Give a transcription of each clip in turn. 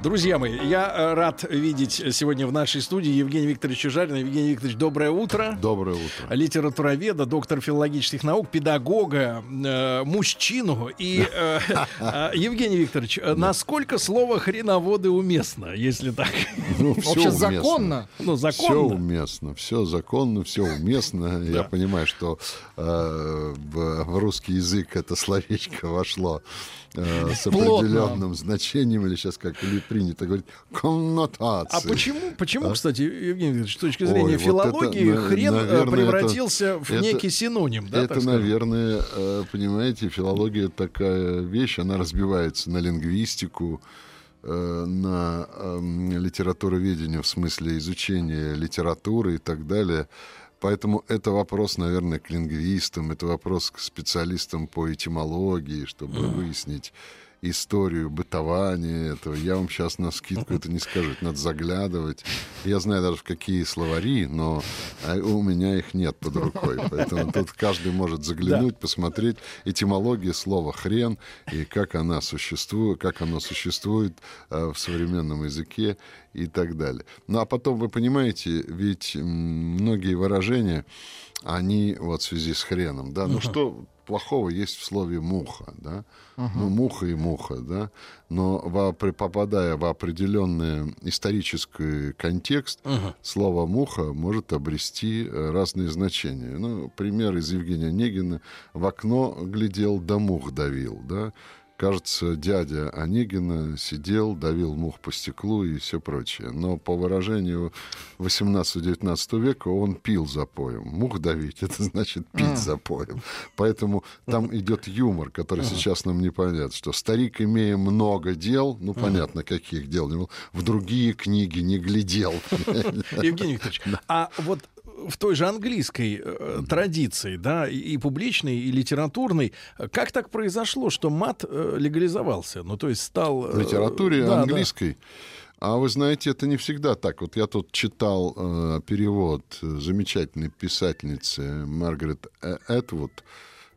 Друзья мои, я э, рад видеть сегодня в нашей студии Евгения Викторовича Жарина. Евгений Викторович, доброе утро. Доброе утро. Литературоведа, доктор филологических наук, педагога, э, мужчину. И, э, э, Евгений Викторович, э, насколько слово «хреноводы» уместно, если так? Ну, все Вообще уместно. законно? Ну, Все законно. уместно, все законно, все уместно. Я понимаю, что э, в, в русский язык это словечко вошло э, с Плотно. определенным значением, или сейчас как или принято говорить, А коннотацией. почему, почему, кстати, Евгений Викторович, с точки Ой, зрения вот филологии, это, на- хрен э, наверное, превратился в это- некий синоним, да, это, наверное, э, понимаете, филология такая вещь, она разбивается на лингвистику, э, на эм, литературоведение в смысле изучения литературы и так далее. Поэтому это вопрос, наверное, к лингвистам, это вопрос к специалистам по этимологии, чтобы выяснить историю бытования этого. Я вам сейчас на скидку это не скажу, это надо заглядывать. Я знаю даже в какие словари, но а, у меня их нет под рукой. Поэтому тут каждый может заглянуть, посмотреть этимологию слова «хрен» и как она существует, как оно существует э, в современном языке и так далее. Ну а потом, вы понимаете, ведь многие выражения, они вот в связи с хреном, да, ну что плохого есть в слове муха, да, ну муха и муха, да, но во- попадая в определенный исторический контекст, слово муха может обрести э, разные значения. Ну, пример из Евгения Онегина: в окно глядел, да мух давил, да. Кажется, дядя Онегина сидел, давил мух по стеклу и все прочее. Но по выражению 18-19 века он пил запоем. Мух давить — это значит пить запоем. Поэтому там идет юмор, который сейчас нам не понятен, что старик, имея много дел, ну, понятно, каких дел, в другие книги не глядел. Евгений Викторович, а вот в той же английской э, традиции, да, и, и публичной, и литературной, как так произошло, что мат э, легализовался? Ну, то есть стал... э, в литературе да, да. английской. А вы знаете, это не всегда так. Вот я тут читал э, перевод замечательной писательницы Маргарет Э- Этвуд.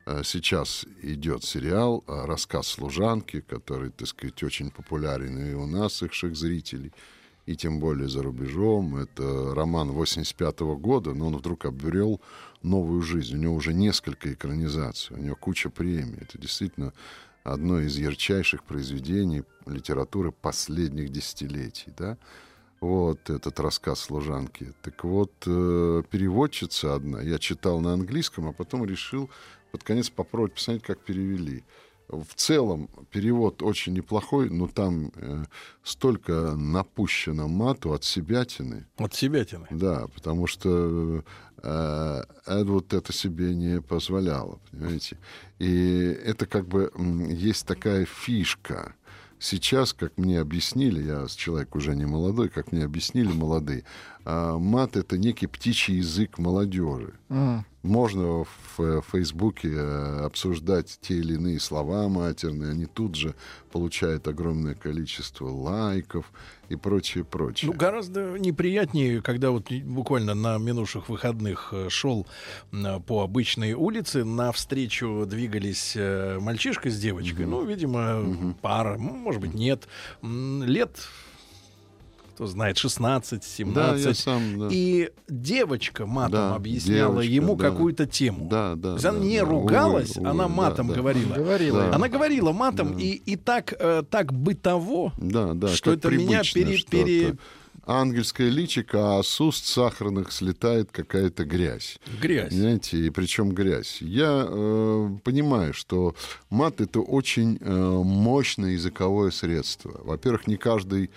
Э, Сейчас идет сериал «Рассказ служанки», который, так сказать, очень популярен и у нас, их зрителей, и тем более за рубежом. Это роман 85 года, но он вдруг обрел новую жизнь. У него уже несколько экранизаций, у него куча премий. Это действительно одно из ярчайших произведений литературы последних десятилетий, да, вот этот рассказ служанки. Так вот, э, переводчица одна, я читал на английском, а потом решил под конец попробовать посмотреть, как перевели. В целом перевод очень неплохой, но там э, столько напущено мату от себятины, От себятины. да, потому что э, Эдвуд это себе не позволяла, понимаете. И это как бы есть такая фишка. Сейчас, как мне объяснили, я человек уже не молодой, как мне объяснили молодые, мат это некий птичий язык молодежи. М. Можно в э, Фейсбуке э, обсуждать те или иные слова матерные, они тут же получают огромное количество лайков и прочее, прочее. Ну, гораздо неприятнее, когда вот буквально на минувших выходных э, шел по обычной улице, навстречу двигались мальчишка с девочкой, ну, видимо, пара, м, может быть, нет, лет, кто знает, 16, 17. Да, я сам, да. И девочка матом Да, объясняла девочка, ему да. какую-то тему. Да, да, То есть она да, не да. ругалась, Ой, она ой, матом да, да. говорила. Говорила. Да. Она говорила матом, и, и так, э, так бытово, Да, да. что это меня пере- пере- Ангельское личико, а с уст сахарных слетает какая-то грязь. грязь. Понимаете, и причем грязь. Я э, понимаю, что мат это очень э, мощное языковое средство. Во-первых, не каждый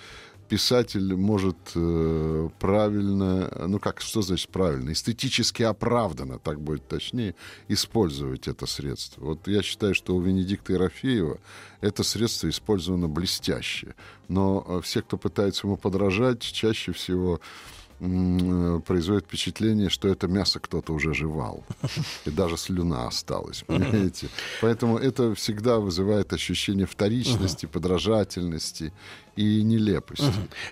писатель может э, правильно, ну как, что значит правильно, эстетически оправданно, так будет точнее, использовать это средство. Вот я считаю, что у Венедикта Ерофеева это средство использовано блестяще. Но э, все, кто пытается ему подражать, чаще всего э, производит впечатление, что это мясо кто-то уже жевал. И даже слюна осталась, понимаете? Поэтому это всегда вызывает ощущение вторичности, подражательности и нелепости.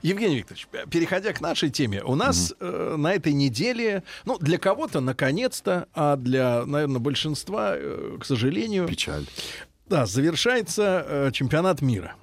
Евгений Викторович, переходя к нашей теме, у нас э, на этой неделе, ну, для кого-то наконец-то, а для, наверное, большинства, э, к сожалению, Печаль. да, завершается э, чемпионат мира.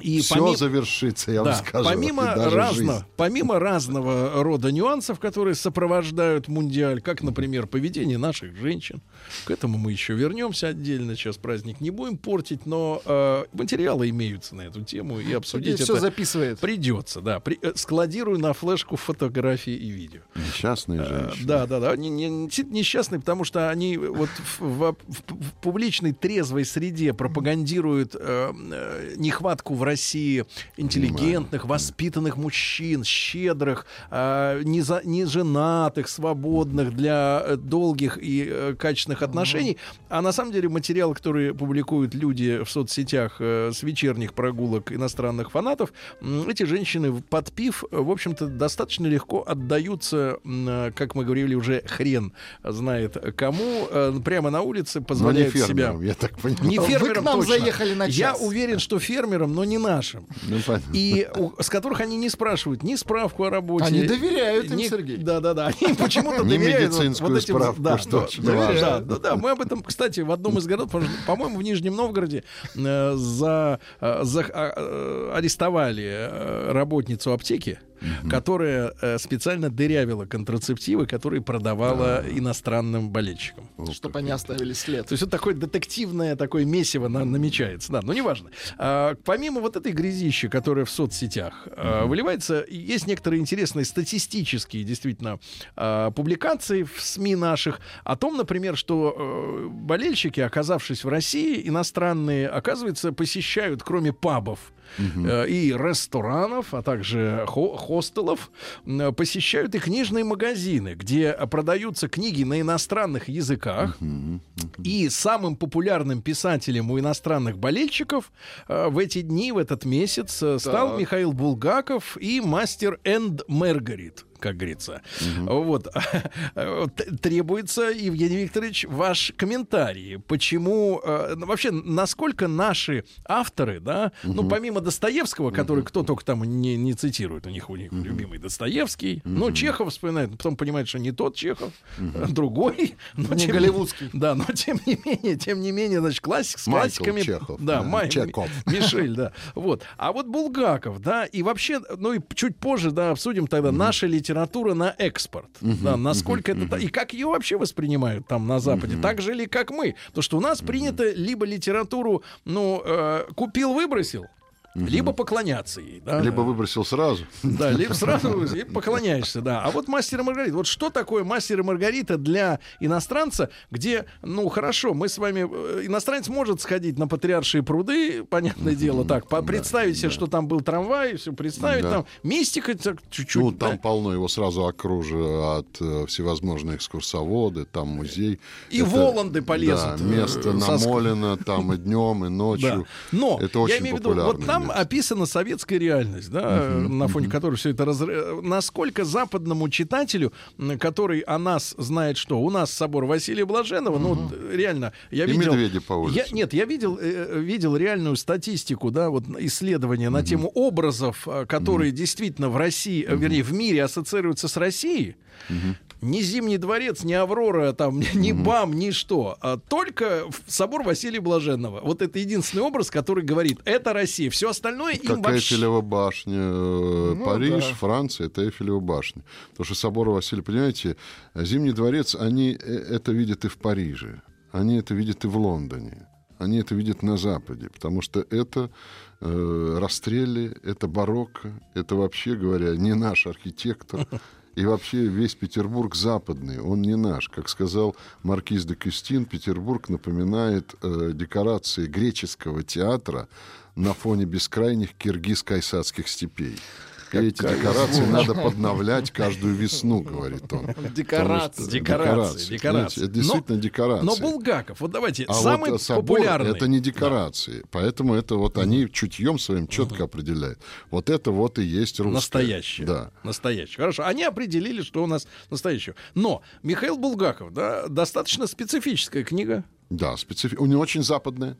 И Все помимо- завершится, я да, вам скажу. помимо, и разно- жизнь. помимо разного рода нюансов, которые сопровождают мундиаль, как, например, поведение наших женщин, к этому мы еще вернемся отдельно. Сейчас праздник не будем портить, но э, материалы имеются на эту тему и обсудить все это записывает. придется. Да, При- э, складирую на флешку фотографии и видео. Несчастные Э, женщины. Да, да, да. Они не- действительно несчастные, потому что они вот в, в- в- в публичной трезвой среде пропагандируют э, э, нехватку в России интеллигентных, воспитанных мужчин, щедрых, э, неза- неженатых, свободных для э, долгих и э, качественных отношений. А на самом деле материал, который публикуют люди в соцсетях э, с вечерних прогулок иностранных фанатов, м, эти женщины, подпив, э, в общем-то, достаточно легко отдаются, э, как мы говорили, уже хрен знает кому, э, прямо на улице позволяют себя... я так понимаю. Не Вы фермерам к нам точно. заехали на Я час. уверен, что фермерам, но не нашим. Ну, понятно. И у- с которых они не спрашивают ни справку о работе. Они доверяют им, ни- Сергей. Да, да, да. Они почему-то Не доверяют вот- медицинскую вот этим. справку, да, что да, доверяют, да, да, да. Мы об этом, кстати, в одном из городов, по- по-моему, в Нижнем Новгороде э, за, э, за- а, э, арестовали э, работницу аптеки. Которая э, специально дырявила контрацептивы, которые продавала иностранным болельщикам. Чтобы они оставили след. То есть вот такое детективное такое месиво на- намечается. Да, но неважно. А, помимо вот этой грязищи, которая в соцсетях а, выливается, есть некоторые интересные статистические действительно а, публикации в СМИ наших о том, например, что э, болельщики, оказавшись в России, иностранные, оказывается, посещают, кроме пабов, э, и ресторанов, а также хо- хостелов, посещают и книжные магазины, где продаются книги на иностранных языках. И самым популярным писателем у иностранных болельщиков э, в эти дни, в этот месяц э, стал Так. Михаил Булгаков и мастер Энд Маргарит как говорится. Вот. Т- Требуется, Евгений Викторович, ваш комментарий. Почему, э, ну, вообще, насколько наши авторы, да, ну, помимо Достоевского, который кто только там не, не цитирует, у них, у них любимый Достоевский, ну, Чехов вспоминает, потом понимает, что не тот Чехов, а другой. Но Не тем голливудский. Да, но тем не менее, тем не менее, значит, классик с Майкл классиками. Чехов, Да, да, Май- Чеков. Мишель, да. Вот. А вот Булгаков, да, и вообще, ну и чуть позже, да, обсудим тогда наша литература на экспорт. Да, насколько это... та- И как ее вообще воспринимают там на Западе? Так же ли, как мы? То, что у нас принято либо литературу, ну, э, купил, выбросил, либо поклоняться ей. Да? Либо выбросил сразу. Да, либо сразу и поклоняешься, да. А вот мастер и Маргарита. Вот что такое мастер и Маргарита для иностранца, где, ну, хорошо, мы с вами... э, Иностранец может сходить на Патриаршие пруды, понятное дело, так, по- представить себе, что там был трамвай, все представить, Да. там мистика чуть-чуть. Ну, да. там полно, его сразу окружат э, всевозможные экскурсоводы, там музей. И Воланды полезут, Да, место э, ск- намолено там и днем, и Да. ночью. Но это я очень имею в виду, вот популярное там описана советская реальность, да, на фоне которой все это разр... Насколько западному читателю, который о нас знает что? У нас собор Василия Блаженного, ну вот, э, реально, я И видел... медведи по улице. Я, нет, я видел, э, видел реальную статистику, да, вот исследования на тему образов, э, которые действительно в России, э, вернее, в мире ассоциируются с Россией. Ни Зимний дворец, ни Аврора, там, ни БАМ, ни что. А только собор Василия Блаженного. Вот это единственный образ, который говорит, это Россия. Все остальное им Как вообще... Эйфелева башня, э, Ну, Париж, да. Франция, это Эйфелева башня. Потому что собор Василия, понимаете, Зимний дворец, они э, это видят и в Париже, они это видят и в Лондоне, они это видят на Западе, потому что это э, Растрелли, это барокко, это вообще говоря не наш архитектор. И вообще весь Петербург западный, он не наш. Как сказал маркиз де Кюстин, Петербург напоминает э, декорации греческого театра на фоне бескрайних киргиз-кайсадских степей. И эти декорации надо подновлять каждую весну, говорит он. Декорации. Декорации, декорации. Это действительно декорации. Но Булгаков, вот давайте, А самый популярный. это не декорации. Поэтому это вот они чутьем своим четко определяют. Вот это вот и есть русское. Настоящее. Да. Настоящее. Хорошо. Они определили, что у нас настоящее. Но Михаил Булгаков, да, достаточно специфическая книга. Да, специфи... у него очень западная.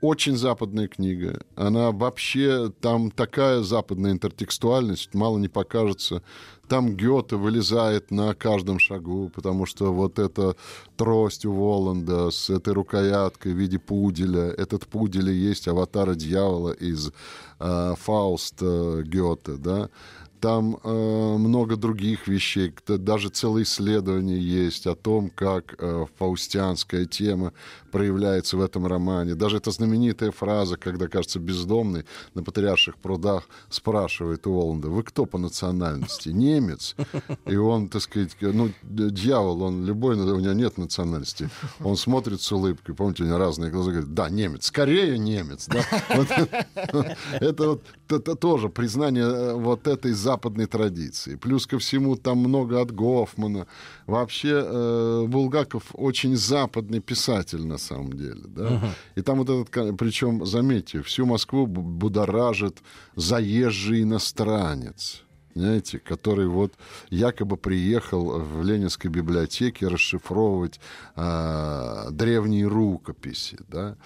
Очень западная книга. Она вообще, там такая западная интертекстуальность, мало не покажется. Там Гёте вылезает на каждом шагу, потому что вот эта трость у Воланда с этой рукояткой в виде пуделя, этот пудель и есть аватара дьявола из э, Фауста Гёте, да. Там э, много других вещей, даже целое исследование есть о том, как э, фаустианская тема проявляется в этом романе. Даже эта знаменитая фраза, когда, кажется, бездомный на Патриарших прудах спрашивает у Воланда, вы кто по национальности? Немец? И он, так сказать, ну, дьявол, он любой, но у него нет национальности. Он смотрит с улыбкой, помните, у него разные глаза, говорит, да, немец, скорее немец. это вот тоже признание э, вот этой западной традиции. Плюс ко всему там много от Гофмана. Вообще э, Булгаков очень западный писатель на самом деле. Да? И там вот этот, причем, заметьте, всю Москву бу- будоражит заезжий иностранец. Понимаете, который вот якобы приехал в Ленинской библиотеке расшифровывать а, древние рукописи, да.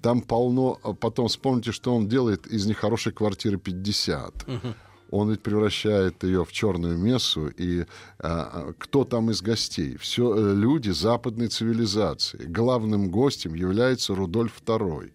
Там полно... а Потом вспомните, что он делает из нехорошей квартиры 50. Он ведь превращает ее в черную мессу, и а, а, кто там из гостей? Все э, люди западной цивилизации. Главным гостем является Рудольф II.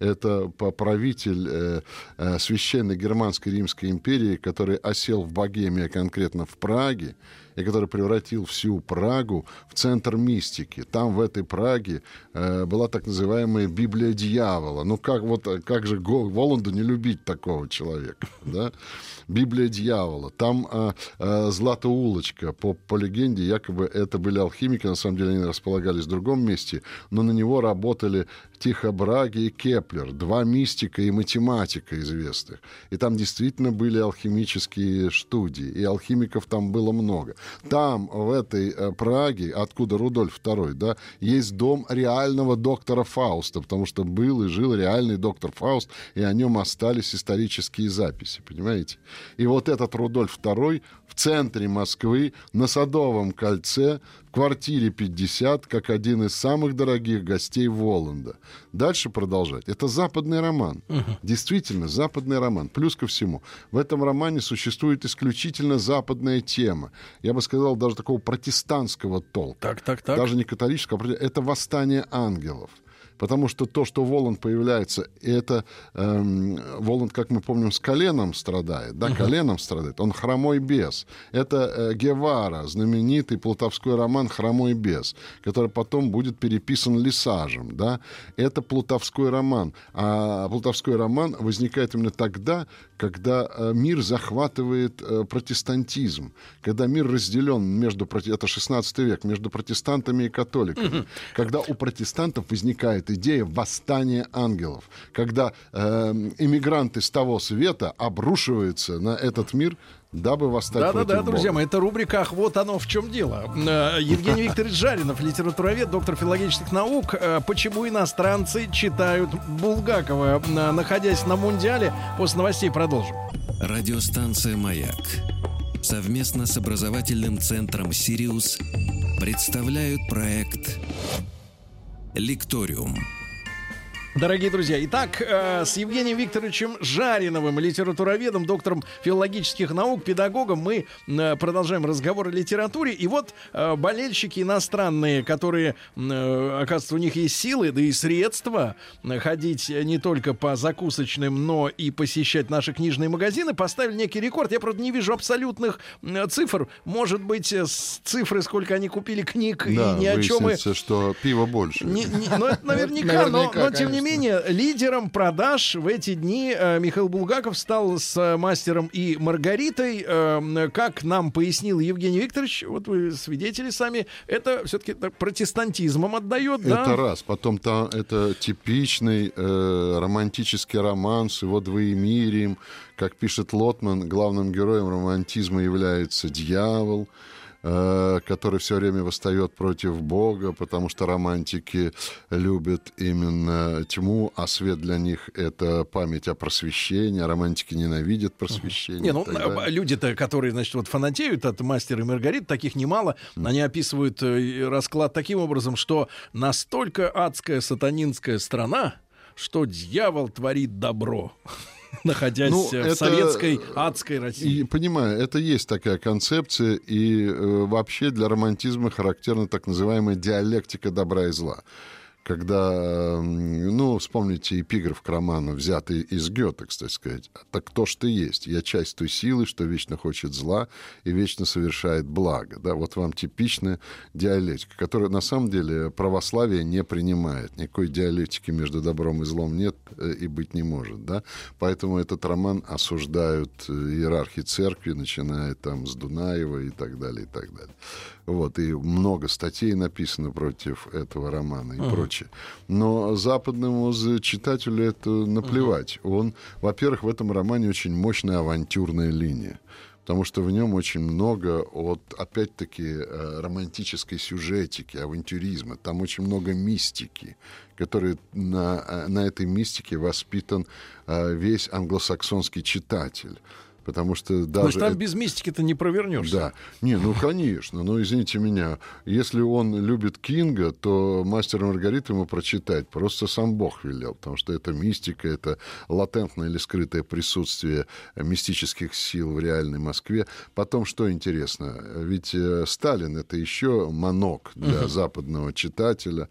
Это правитель э, э, священной германской римской империи, который осел в Богемии, а конкретно в Праге, и который превратил всю Прагу в центр мистики. Там, в этой Праге, э, была так называемая Библия дьявола. Ну, как, вот, э, как же Воланду не любить такого человека, да? Библия дьявола. Там э, э, Злата улочка, по, по легенде, якобы это были алхимики, на самом деле они располагались в другом месте, но на него работали Тихо Браге и Кеплер, два мистика и математика известных. И там действительно были алхимические студии, и алхимиков там было много. Там, в этой э, Праге, откуда Рудольф II, да, есть дом реального доктора Фауста, потому что был и жил реальный доктор Фауст, и о нем остались исторические записи, понимаете? И вот этот Рудольф II в центре Москвы, на Садовом кольце, в квартире 50, как один из самых дорогих гостей Воланда. Дальше продолжать. Это западный роман. Действительно, западный роман. Плюс ко всему, в этом романе существует исключительно западная тема. Я бы сказал, даже такого протестантского толка. Так, так, так. Даже не католического, а это восстание ангелов. Потому что то, что Воланд появляется, это эм, Воланд, как мы помним, с коленом страдает, да, коленом страдает. Он хромой бес. Это э, Гевара, знаменитый плутовской роман «Хромой бес», который потом будет переписан Лисажем, да. Это плутовской роман. А плутовской роман возникает именно тогда, когда э, мир захватывает э, протестантизм, когда мир разделен между, это 16 век, между протестантами и католиками, когда у протестантов возникает идея восстания ангелов, когда э, иммигранты с того света обрушиваются на этот мир, дабы восстать Да, да, против друзья мои, это рубрика «Ах, вот оно в чем дело». Э, Евгений Викторович Жаринов, литературовед, доктор филологических наук. Э, Почему иностранцы читают Булгакова? Э, Находясь на Мундиале, после новостей продолжим. Радиостанция «Маяк» совместно с образовательным центром «Сириус» представляют проект «Лекториум». Дорогие друзья, итак, э, с Евгением Викторовичем Жариновым, литературоведом, доктором филологических наук, педагогом, мы э, продолжаем разговор о литературе. И вот э, болельщики иностранные, которые, оказывается, у них есть силы, да и средства ходить не только по закусочным, но и посещать наши книжные магазины, поставили некий рекорд. Я, правда, не вижу абсолютных цифр. Может быть, с цифры, сколько они купили книг, Да, и ни о чем и... выяснится, что пива больше. Не- не- ну, это наверняка, но, но тем не не менее, лидером продаж в эти дни э, Михаил Булгаков стал с э, мастером и Маргаритой. Э, как нам пояснил Евгений Викторович, вот вы свидетели сами, это все-таки протестантизмом отдает, да? Это раз. Потом там это типичный э, романтический роман с его двоемирием. Как пишет Лотман, главным героем романтизма является дьявол. Э, который все время восстает против Бога, потому что романтики любят именно тьму, а свет для них — это память о просвещении, а романтики ненавидят просвещение. Не, ну, люди-то, которые, значит, вот фанатеют от «Мастера и Маргарит», таких немало, они описывают э, расклад таким образом, что настолько адская сатанинская страна, что дьявол творит добро. находясь ну, в это, советской адской России. И, понимаю, это есть такая концепция, и э, вообще для романтизма характерна так называемая диалектика добра и зла когда, ну, вспомните эпиграф к роману, взятый из Гёте, кстати сказать. «Так кто ж ты есть? Я часть той силы, что вечно хочет зла и вечно совершает благо». Да, вот вам типичная диалектика, которая на самом деле православие не принимает. Никакой диалектики между добром и злом нет э, и быть не может. Да? Поэтому этот роман осуждают э, иерархи церкви, начиная там с Дунаева и так далее, и так далее. Вот, и много статей написано против этого романа и uh-huh. прочее. Но западному читателю это наплевать. Uh-huh. Он, во-первых, в этом романе очень мощная авантюрная линия потому что в нем очень много от, опять-таки, э, романтической сюжетики, авантюризма. Там очень много мистики, который на, э, на этой мистике воспитан э, весь англосаксонский читатель. Потому что даже... Потому что там без мистики-то не провернешься. Да. Не, ну, конечно. Но, извините меня, если он любит Кинга, то «Мастер и Маргарита» ему прочитать просто сам Бог велел, потому что это мистика, это латентное или скрытое присутствие мистических сил в реальной Москве. Потом, что интересно, ведь э, Сталин — это еще манок для uh-huh. западного читателя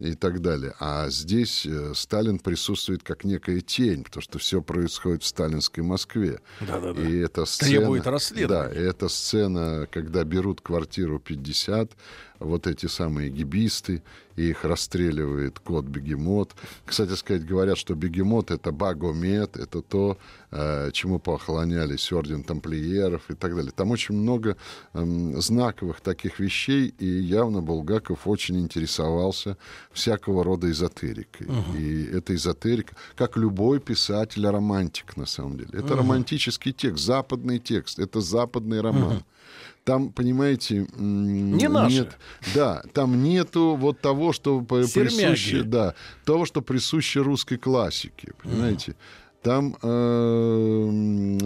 и так далее. А здесь э, Сталин присутствует как некая тень, потому что все происходит в сталинской Москве. Да-да-да. И это сцена, Требует расследования. Да, и эта сцена, когда берут квартиру 50, вот эти самые гибисты, и их расстреливает кот Бегемот. Кстати сказать, говорят, что Бегемот — это Багомет, это то, э, чему поохлонялись орден тамплиеров и так далее. Там очень много э, знаковых таких вещей, и явно Булгаков очень интересовался всякого рода эзотерикой. Угу. И эта эзотерика, как любой писатель-романтик, на самом деле. Это угу. романтический текст, западный текст, это западный роман. Угу. Там, понимаете, не наши. Нет, да, там нету вот того, что присуще, да, того, что присуще русской классике, понимаете. Mm. Там э,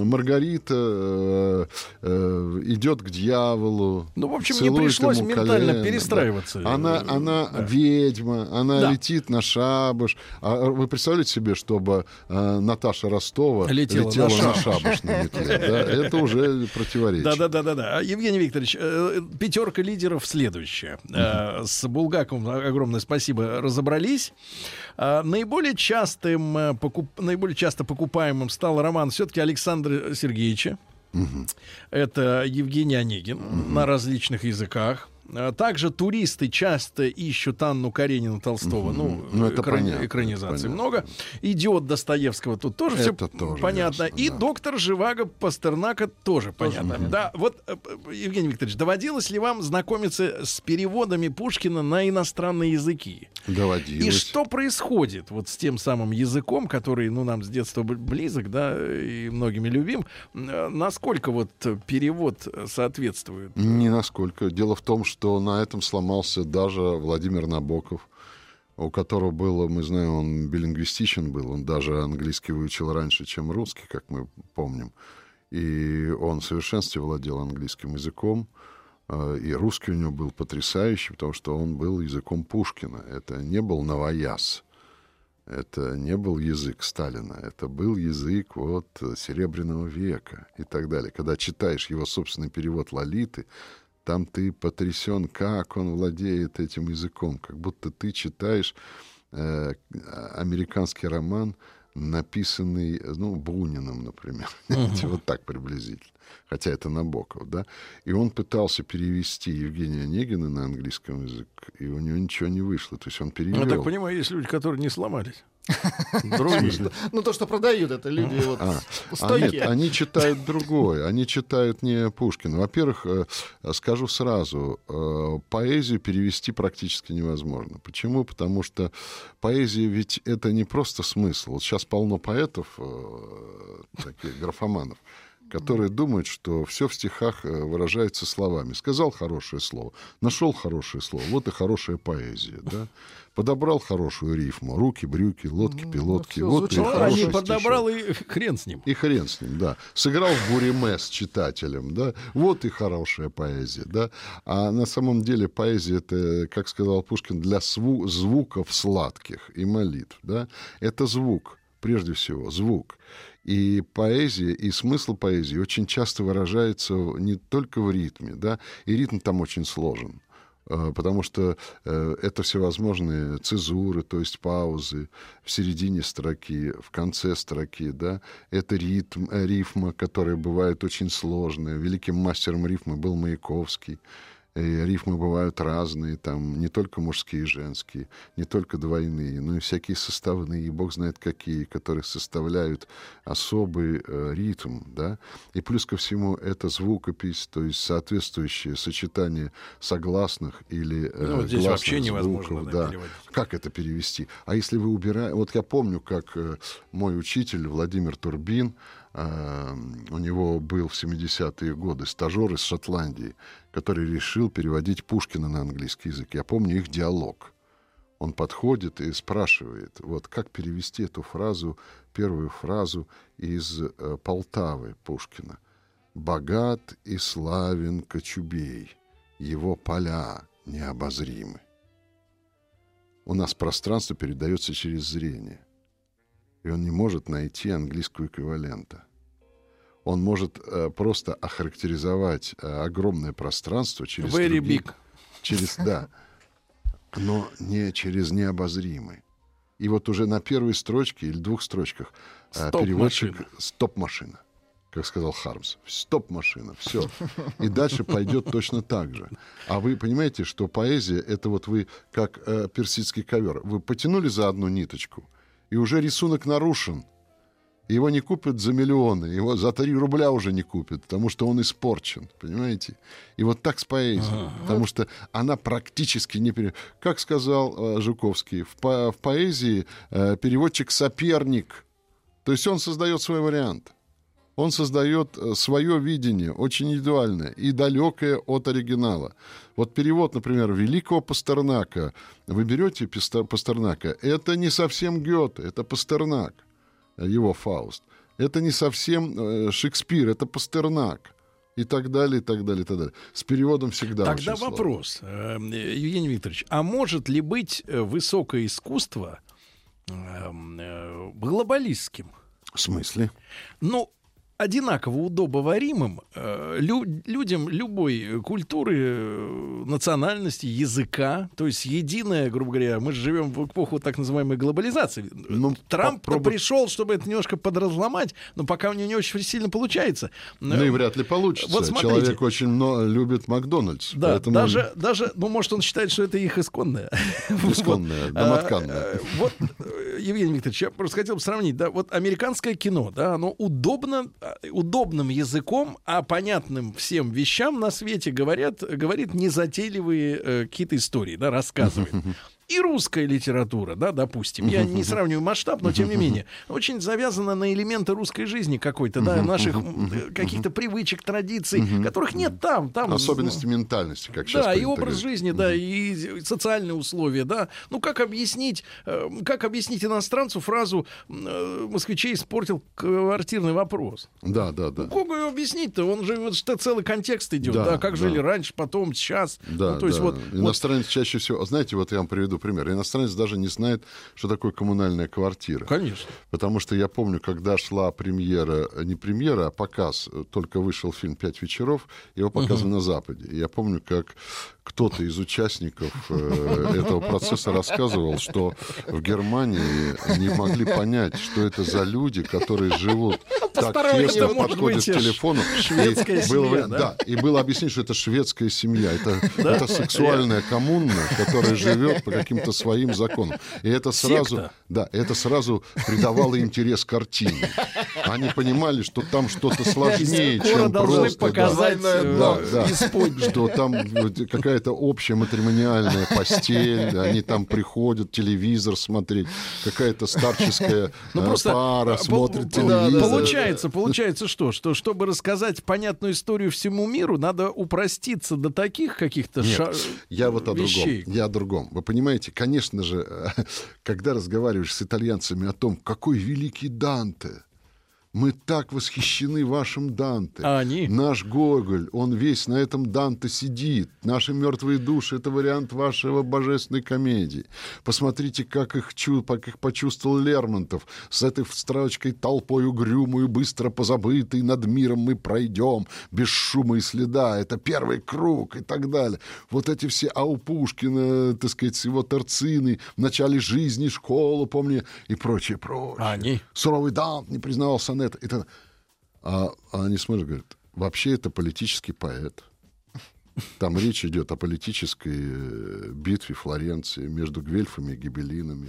Маргарита э, э, идет к дьяволу. Ну, в общем, не пришлось ментально колено, перестраиваться. Да. Она, она да. ведьма, она да. летит на шабаш. А вы представляете себе, чтобы э, Наташа Ростова летела, летела на, на шабаш на метле? Да? Это уже противоречие. Да, да, да, да, да. Евгений Викторович, э, пятерка лидеров следующая. Э, с Булгаковым огромное спасибо. Разобрались. Э, наиболее частым, э, покуп... наиболее часто покупаемым стал роман все-таки Александра Сергеевича. Угу. Это Евгений Онегин угу. на различных языках. А также туристы часто ищут Анну Каренину Толстого. Угу. Ну, ну это экрани- понятно, экранизаций это много. Идиот Достоевского тут тоже это все тоже понятно. Ясно, И да. доктор Живаго Пастернака тоже, тоже понятно. Угу. Да, вот, э, Евгений Викторович, доводилось ли вам знакомиться с переводами Пушкина на иностранные языки? Доводилось. И что происходит вот с тем самым языком, который, ну, нам с детства близок, да, и многими любим. Э, насколько вот перевод соответствует? Не насколько. Дело в том, что что на этом сломался даже Владимир Набоков, у которого было, мы знаем, он билингвистичен был, он даже английский выучил раньше, чем русский, как мы помним. И он в совершенстве владел английским языком, э, и русский у него был потрясающий, потому что он был языком Пушкина. Это не был новояз, это не был язык Сталина, это был язык вот Серебряного века и так далее. Когда читаешь его собственный перевод Лолиты, там ты потрясен, как он владеет этим языком, как будто ты читаешь э, американский роман, написанный, ну, Буниным, например, uh-huh. вот так приблизительно, хотя это Набоков, да, и он пытался перевести Евгения Онегина на английском язык, и у него ничего не вышло, то есть он перевел. Ну, так понимаю, есть люди, которые не сломались. Другие. Ну, то, что продают, это люди вот А, а стойкие. нет, они читают другое. Они читают не Пушкина. Во-первых, э, скажу сразу, э, поэзию перевести практически невозможно. Почему? Потому что поэзия ведь это не просто смысл. Вот сейчас полно поэтов, э, таких графоманов, которые думают, что все в стихах э, выражается словами. Сказал хорошее слово, нашел хорошее слово, вот и хорошая поэзия, да? Подобрал хорошую рифму, руки, брюки, лодки, Ну, пилотки, всё вот и Ну, хороший подобрал и хрен с ним. и хрен с ним, да. Сыграл в буриме с читателем, да. Вот и хорошая поэзия, да. А на самом деле поэзия это, как сказал Пушкин, для сву- звуков сладких и молитв, да. Это звук, прежде всего, звук. И поэзия, и смысл поэзии очень часто выражается не только в ритме, да, и ритм там очень сложен. Э, Потому что э, это всевозможные цезуры, то есть паузы в середине строки, в конце строки, да. Это ритм, э, рифма, которая бывает очень сложная. Великим мастером рифмы был Маяковский. И рифмы бывают разные, там не только мужские и женские, не только двойные, но и всякие составные, бог знает какие, которые составляют особый э, ритм, да. И плюс ко всему это звукопись, то есть соответствующее сочетание согласных или э, Ну, здесь вообще невозможно, звуков, да, переводить. Как это перевести? А если вы убираете... Вот я помню, как э, мой учитель Владимир Турбин, у него был в 70-е годы стажер из Шотландии, который решил переводить Пушкина на английский язык. Я помню их диалог. Он подходит и спрашивает, вот как перевести эту фразу, первую фразу из э, Полтавы Пушкина. «Богат и славен Кочубей, его поля необозримы». У нас пространство передается через зрение, и он не может найти английского эквивалента. Он может э, просто охарактеризовать э, огромное пространство через Very другие- big. через да, но не через необозримый. И вот уже на первой строчке или двух строчках э, переводчик Стоп-машина. стоп-машина, как сказал Хармс, стоп-машина, все. И дальше пойдет точно так же. А вы понимаете, что поэзия это вот вы как э, персидский ковер, вы потянули за одну ниточку, и уже рисунок нарушен. Его не купят за миллионы, его за 3 рубля уже не купят, потому что он испорчен, понимаете? И вот так с поэзией, потому что она практически не... Пере... Как сказал э, Жуковский, в, по- в поэзии э, переводчик соперник, то есть он создает свой вариант. Он создает э, свое видение, очень индивидуальное и далекое от оригинала. Вот перевод, например, великого Пастернака. Вы берете Пастернака, это не совсем Гёте, это Пастернак, э, его Фауст. Это не совсем э, Шекспир, это Пастернак. И так далее, и так далее, и так далее. С переводом всегда Тогда очень сложно. вопрос, э, Евгений Викторович, а может ли быть высокое искусство эм, глобалистским? В смысле? Ну, одинаково удобоваримым э, лю- людям любой культуры, э, национальности, языка, то есть единая, грубо говоря, мы же живем в эпоху так называемой глобализации. Ну, Трамп попробуй- пришел, чтобы это немножко подразломать, но пока у него не очень сильно получается. Ну и вряд ли получится. Вот смотрите. Человек очень много любит Макдональдс. Да, поэтому даже, даже, ну, может, он считает, что это их исконное. Исконное, домотканное. Э, Вот, э, Евгений Викторович, я просто хотел бы сравнить, да, вот американское кино, да, оно удобно, а, удобным языком, а понятным всем вещам на свете говорят, говорит незатейливые э, какие-то истории, да, рассказывает. И русская литература, да, допустим, я не сравниваю масштаб, но тем не менее, очень завязана на элементы русской жизни какой-то, да, наших э, каких-то привычек, традиций, которых нет там. там особенности ментальности, как сейчас да, и образ жизни, да, и социальные условия, да. Ну, как объяснить, э, как объяснить иностранцу фразу э, «москвичей испортил квартирный вопрос»? Да, да, да. Ну, как ее объяснить-то? Он же, вот что целый контекст идет, да, как жили раньше, потом, сейчас. Да, ну, то есть да. вот, вот Иностранец чаще всего... Знаете, вот я вам приведу пример. Иностранец даже не знает, что такое коммунальная квартира. Конечно. Потому что я помню, когда шла премьера, не премьера, а показ, только вышел фильм «Пять вечеров», его показывали на Западе. И я помню, как кто-то из участников э, этого процесса рассказывал, что в Германии не могли понять, что это за люди, которые живут так тесно быть к телефону. шведская И было- семья, да? И было объяснено, что это шведская семья. Это, это сексуальная коммуна, которая живет по каким-то своим законам. И это сразу, Секта. да, это сразу придавало интерес картине. Они понимали, что там что-то сложнее, чем просто... показать э, Да, да. Что там какая-то общая матримониальная постель, они там приходят телевизор смотреть, какая-то старческая Ну, э, пара смотрит телевизор. Получается, получается что? Что чтобы рассказать понятную историю всему миру, надо упроститься до таких каких-то Нет, ша- Я вот о другом. Я о другом. Вы понимаете, конечно же, э, когда разговариваешь с итальянцами о том, какой великий Данте, мы так восхищены вашим Данте. А они? Наш Гоголь, он весь на этом Данте сидит. Наши мертвые души — это вариант вашего божественной комедии. Посмотрите, как их, чу, как их почувствовал Лермонтов. С этой строчкой толпой угрюмую, быстро позабытой, над миром мы пройдем, без шума и следа. Это первый круг и так далее. Вот эти все, а у Пушкина, так сказать, с его торцины, в начале жизни, школу, помни, и прочее, прочее. А они? Суровый Дант не признавал И так- а, а они смотрят, говорят, вообще это политический поэт. Там речь идет о политической э, битве Флоренции между гвельфами и гибелинами.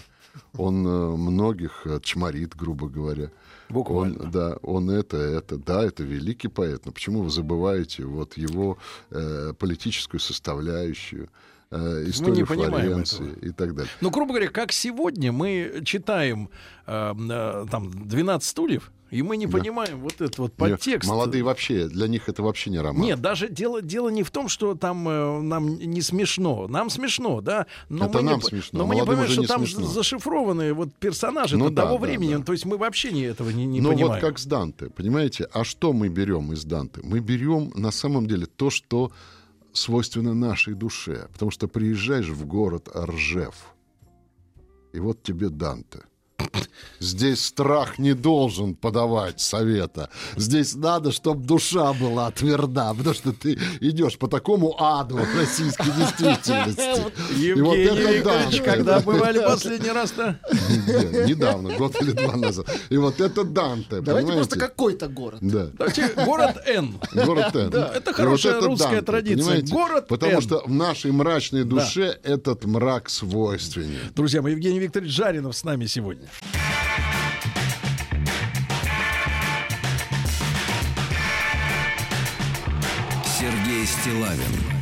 Он э, многих чморит, грубо говоря. Буквально. Он, да, он это, это, да, это великий поэт. Но почему вы забываете вот его э, политическую составляющую, э, историю понимаем Флоренции и так далее? Ну, грубо говоря, как сегодня мы читаем э, э, там 12 стульев, и мы не понимаем вот этот вот подтекст. Молодые вообще, для них это вообще не роман. Нет, даже дело, дело не в том, что там э, нам не смешно. Нам смешно, да. Но Это мы нам не, смешно, Но мы не понимаем, что не там смешно. зашифрованные вот персонажи Ну да, того да, времени. да. То есть мы вообще не, этого не, не ну понимаем. вот как с Данте, понимаете? А что мы берем из Данте? Мы берем на самом деле то, что свойственно нашей душе. Потому что приезжаешь в город Ржев, и вот тебе Данте. Здесь страх не должен подавать совета. Здесь надо, чтобы душа была тверда, потому что ты идешь по такому аду российской действительности. И вот Евгений это Викторович, когда бывали последний раз-то? Не, Недавно, год или два назад. И вот это Данте, Давайте просто какой-то город. Да. Давайте, город Н. Город Н. это хорошая русская традиция. Город Потому что в нашей мрачной душе этот мрак свойственен. Друзья мои, Евгений Викторович Жаринов с нами сегодня. Сергей Стилавин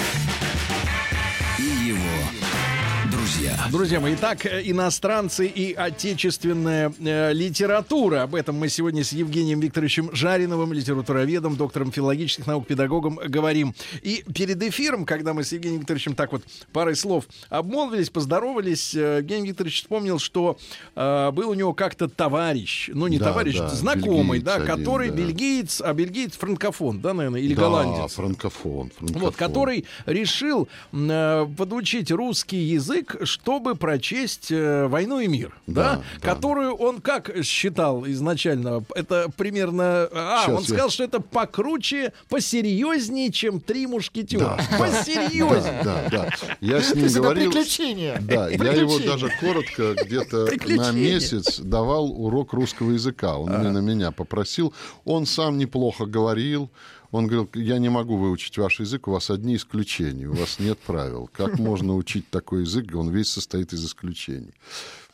друзья. Мои, итак, э, иностранцы и отечественная э, литература. Об этом мы сегодня с Евгением Викторовичем Жариновым, литературоведом, доктором филологических наук, педагогом, говорим. И перед эфиром, когда мы с Евгением Викторовичем так вот парой слов обмолвились, поздоровались, э, Евгений Викторович вспомнил, что э, был у него как-то товарищ, ну не Да, товарищ, да, знакомый, да, один, который да. бельгиец, а бельгиец франкофон, да, наверное, или Да, голландец. франкофон, франкофон. Вот, который решил э, подучить русский язык, чтобы прочесть э, «Войну и мир», да, Да, да. которую он как считал изначально? Это примерно... А, Щас он я- сказал, что это покруче, посерьезнее, чем «Три мушкетера». Да, Посерьезнее. Да, да, да. Я с ним говорил... приключение. Да, я его даже коротко где-то Приключения. на месяц давал урок русского языка. Он именно меня попросил. Он сам неплохо говорил. Он говорил, я не могу выучить ваш язык, у вас одни исключения, у вас нет правил. Как можно учить такой язык? Он весь состоит из исключений.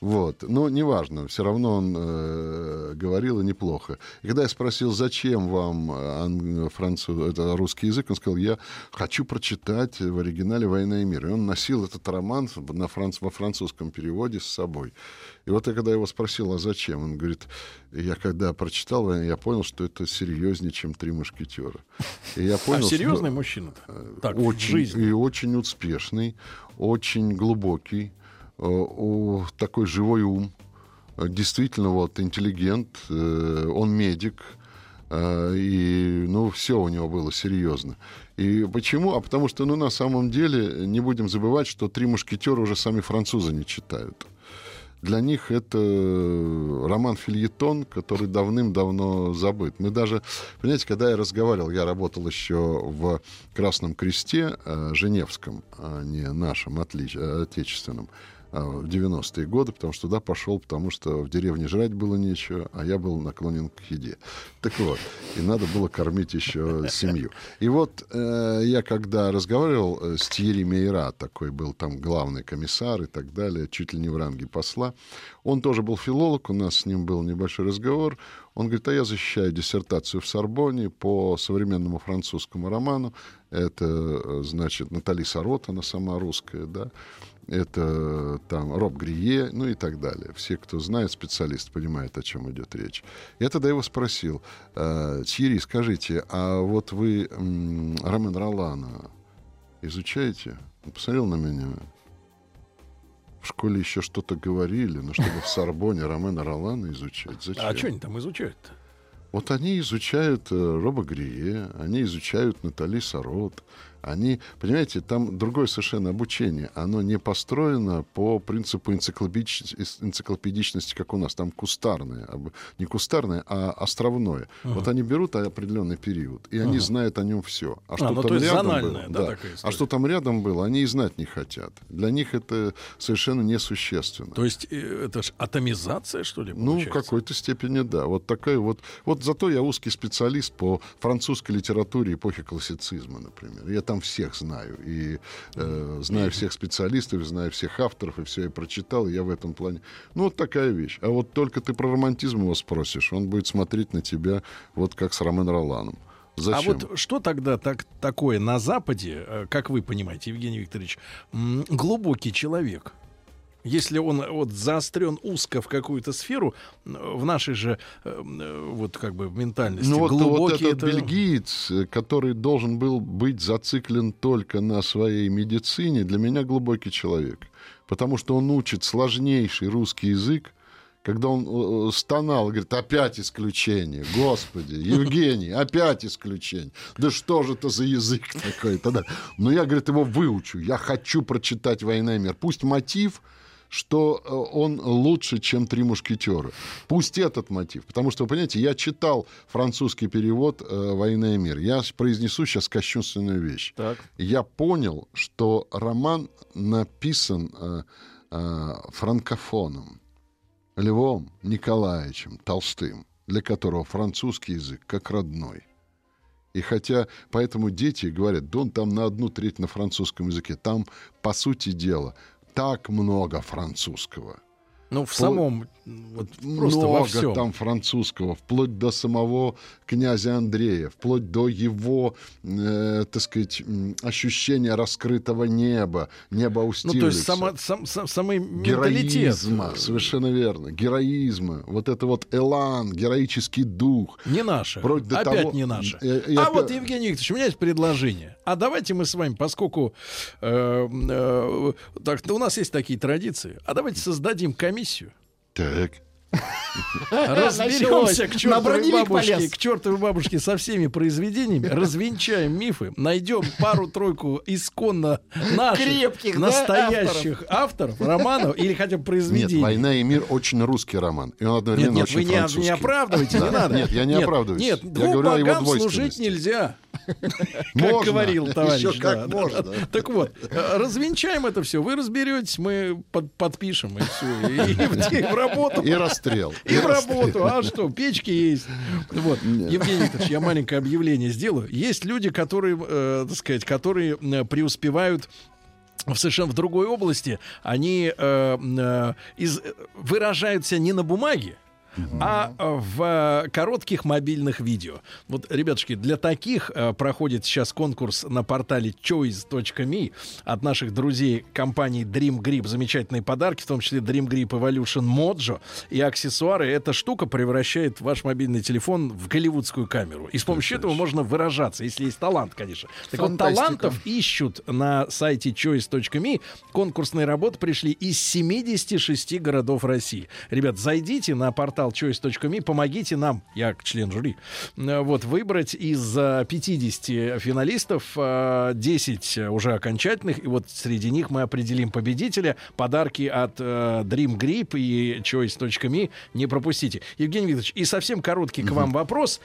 Вот. Но неважно, все равно он э, говорил и неплохо. И когда я спросил, зачем вам э, ан- француз, это русский язык, он сказал, я хочу прочитать в оригинале «Война и мир». И он носил этот роман на франц, во французском переводе с собой. И вот я когда его спросил, а зачем? Он говорит, я когда прочитал, я понял, что это серьезнее, чем «Три мушкетера». И я А понял, что- серьезный мужчина Так, в очень, и очень успешный, очень глубокий, э, о, такой живой ум, э, действительно вот интеллигент, э, он медик, и ну все у него было серьезно. И почему? А потому что ну на самом деле не будем забывать, что три мушкетера уже сами французы не читают. Для них это роман-фильетон, который давным-давно забыт. Мы даже, понимаете, когда я разговаривал, я работал еще в Красном Кресте, э, Женевском, а не нашем, отлич- отечественном. А, в 90-е годы, потому что туда пошел, потому что в деревне жрать было нечего, а я был наклонен к еде. Так вот, и надо было кормить еще семью. И вот э, я когда разговаривал э, с Тьерри Мейра, такой был там главный комиссар и так далее, чуть ли не в ранге посла, он тоже был филолог, у нас с ним был небольшой разговор, он говорит, а я защищаю диссертацию в Сорбоне по современному французскому роману. Это, э, значит, Натали Сарот, она сама русская, да это там Роб Грие, ну и так далее. Все, кто знает, специалист, понимает, о чем идет речь. Я тогда его спросил, «А, Тьерри, скажите, а вот вы Ромен Ролана изучаете? Он посмотрел на меня. В школе еще что-то говорили, но чтобы в Сорбоне Ромена Ролана изучать, зачем? А что они там изучают-то? Вот они изучают э, Роба Грие, они изучают Натали Сарот, они, понимаете, там другое совершенно обучение. Оно не построено по принципу энциклопедичности, как у нас. Там кустарное. Не кустарное, а островное. Uh-huh. Вот они берут определенный период, и они uh-huh. знают о нем все. А, а что ну, там рядом было, да, да, а что там рядом было, они и знать не хотят. Для них это совершенно несущественно. То есть э, это же атомизация, что ли, Ну, в какой-то степени, да. Вот такая вот... Вот зато я узкий специалист по французской литературе эпохи классицизма, например. Я там всех знаю. И э, знаю всех специалистов, знаю всех авторов, и все я прочитал, и я в этом плане. Ну, вот такая вещь. А вот только ты про романтизм его спросишь, он будет смотреть на тебя вот как с Ромен Роланом. Зачем? А вот что тогда так, такое на Западе, э, как вы понимаете, Евгений Викторович, глубокий человек? Если он вот заострен узко в какую-то сферу, в нашей же э, э, вот как бы ментальности ну, глубокий вот этот это... бельгиец, который должен был быть зациклен только на своей медицине, для меня глубокий человек. Потому что он учит сложнейший русский язык, когда он стонал, говорит, опять исключение, господи, Евгений, опять исключение. Да что же это за язык такой? Тогда... Но я, говорит, его выучу, я хочу прочитать «Война и мир». Пусть мотив что э, он лучше, чем «Три мушкетера». Пусть этот мотив. Потому что, вы понимаете, я читал французский перевод э, «Война и мир». Я произнесу сейчас кощунственную вещь. Так. Я понял, что роман написан э, франкофоном Львом Николаевичем Толстым, для которого французский язык как родной. И хотя поэтому дети говорят, да он там на одну треть на французском языке, там, по сути дела, так много французского. Ну, в самом вот просто много во всем. там французского, вплоть до самого князя Андрея, вплоть до его, э, так сказать, ощущения раскрытого неба, неба у Ну, то есть само, сам, сам, самый Героизма, совершенно верно. Героизма, вот это вот элан, героический дух. Не наше. Опять того... не наше. Э, а опять... вот, Евгений Викторович, у меня есть предложение. А давайте мы с вами, поскольку э, э, так, у нас есть такие традиции, а давайте создадим комиссию. Так. Разберемся к чертовой бабушке, к чертовой бабушке со всеми произведениями, развенчаем мифы, найдем пару-тройку исконно наших, Крепких, настоящих да, авторов. авторов романов или хотя бы произведений. Нет, «Война и мир» очень русский роман. И он одновременно нет, нет, вы не, не оправдывайте, не надо. Нет, я не оправдываюсь. Нет, двум богам служить нельзя. Как говорил товарищ. Еще как можно. Так вот, развенчаем это все. Вы разберетесь, мы подпишем и все. И в работу. И расстрел. И в работу. А что, печки есть. Вот. Евгений Викторович, я маленькое объявление сделаю. Есть люди, которые, э, так сказать, которые э, преуспевают в совершенно в другой области, они э, э, из, выражаются не на бумаге, а в коротких мобильных видео. Вот, ребятушки, для таких э, проходит сейчас конкурс на портале choice.me от наших друзей компании Dream Grip. Замечательные подарки, в том числе Dream Grip Evolution Mojo и аксессуары. Эта штука превращает ваш мобильный телефон в голливудскую камеру. И с помощью этого можно выражаться, если есть талант, конечно. Так вот, талантов ищут на сайте choice.me. Конкурсные работы пришли из 76 городов России. Ребят, зайдите на портал choice.me. Помогите нам, я член жюри, э, вот, выбрать из 50 финалистов 10 э, уже окончательных. И вот среди них мы определим победителя. Подарки от э, Dream Grip и choice.me не пропустите. Евгений Викторович, и совсем короткий к вам вопрос.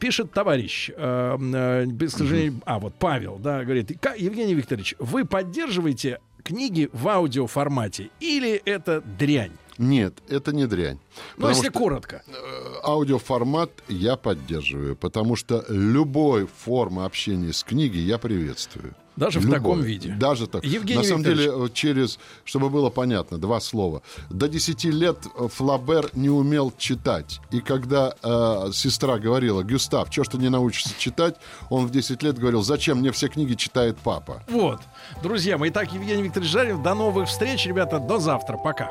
Пишет товарищ, к сожалению, а вот Павел, да, говорит, Евгений Викторович, вы поддерживаете книги в аудиоформате или это дрянь? Нет, это не дрянь. Ну, если что, коротко. э, аудиоформат я поддерживаю, потому что любой формы общения с книгой я приветствую. Даже в Любой. таком виде. Даже так. Евгений На самом Викторович. деле, э, через, чтобы было понятно, два слова. До 10 лет э, Флабер не умел читать. И когда э, сестра говорила, Гюстав, что ж ты не научишься читать, он в 10 лет говорил, зачем мне все книги читает папа. Вот. Друзья мои, итак, Евгений Викторович Жарин. До новых встреч, ребята. До завтра. Пока.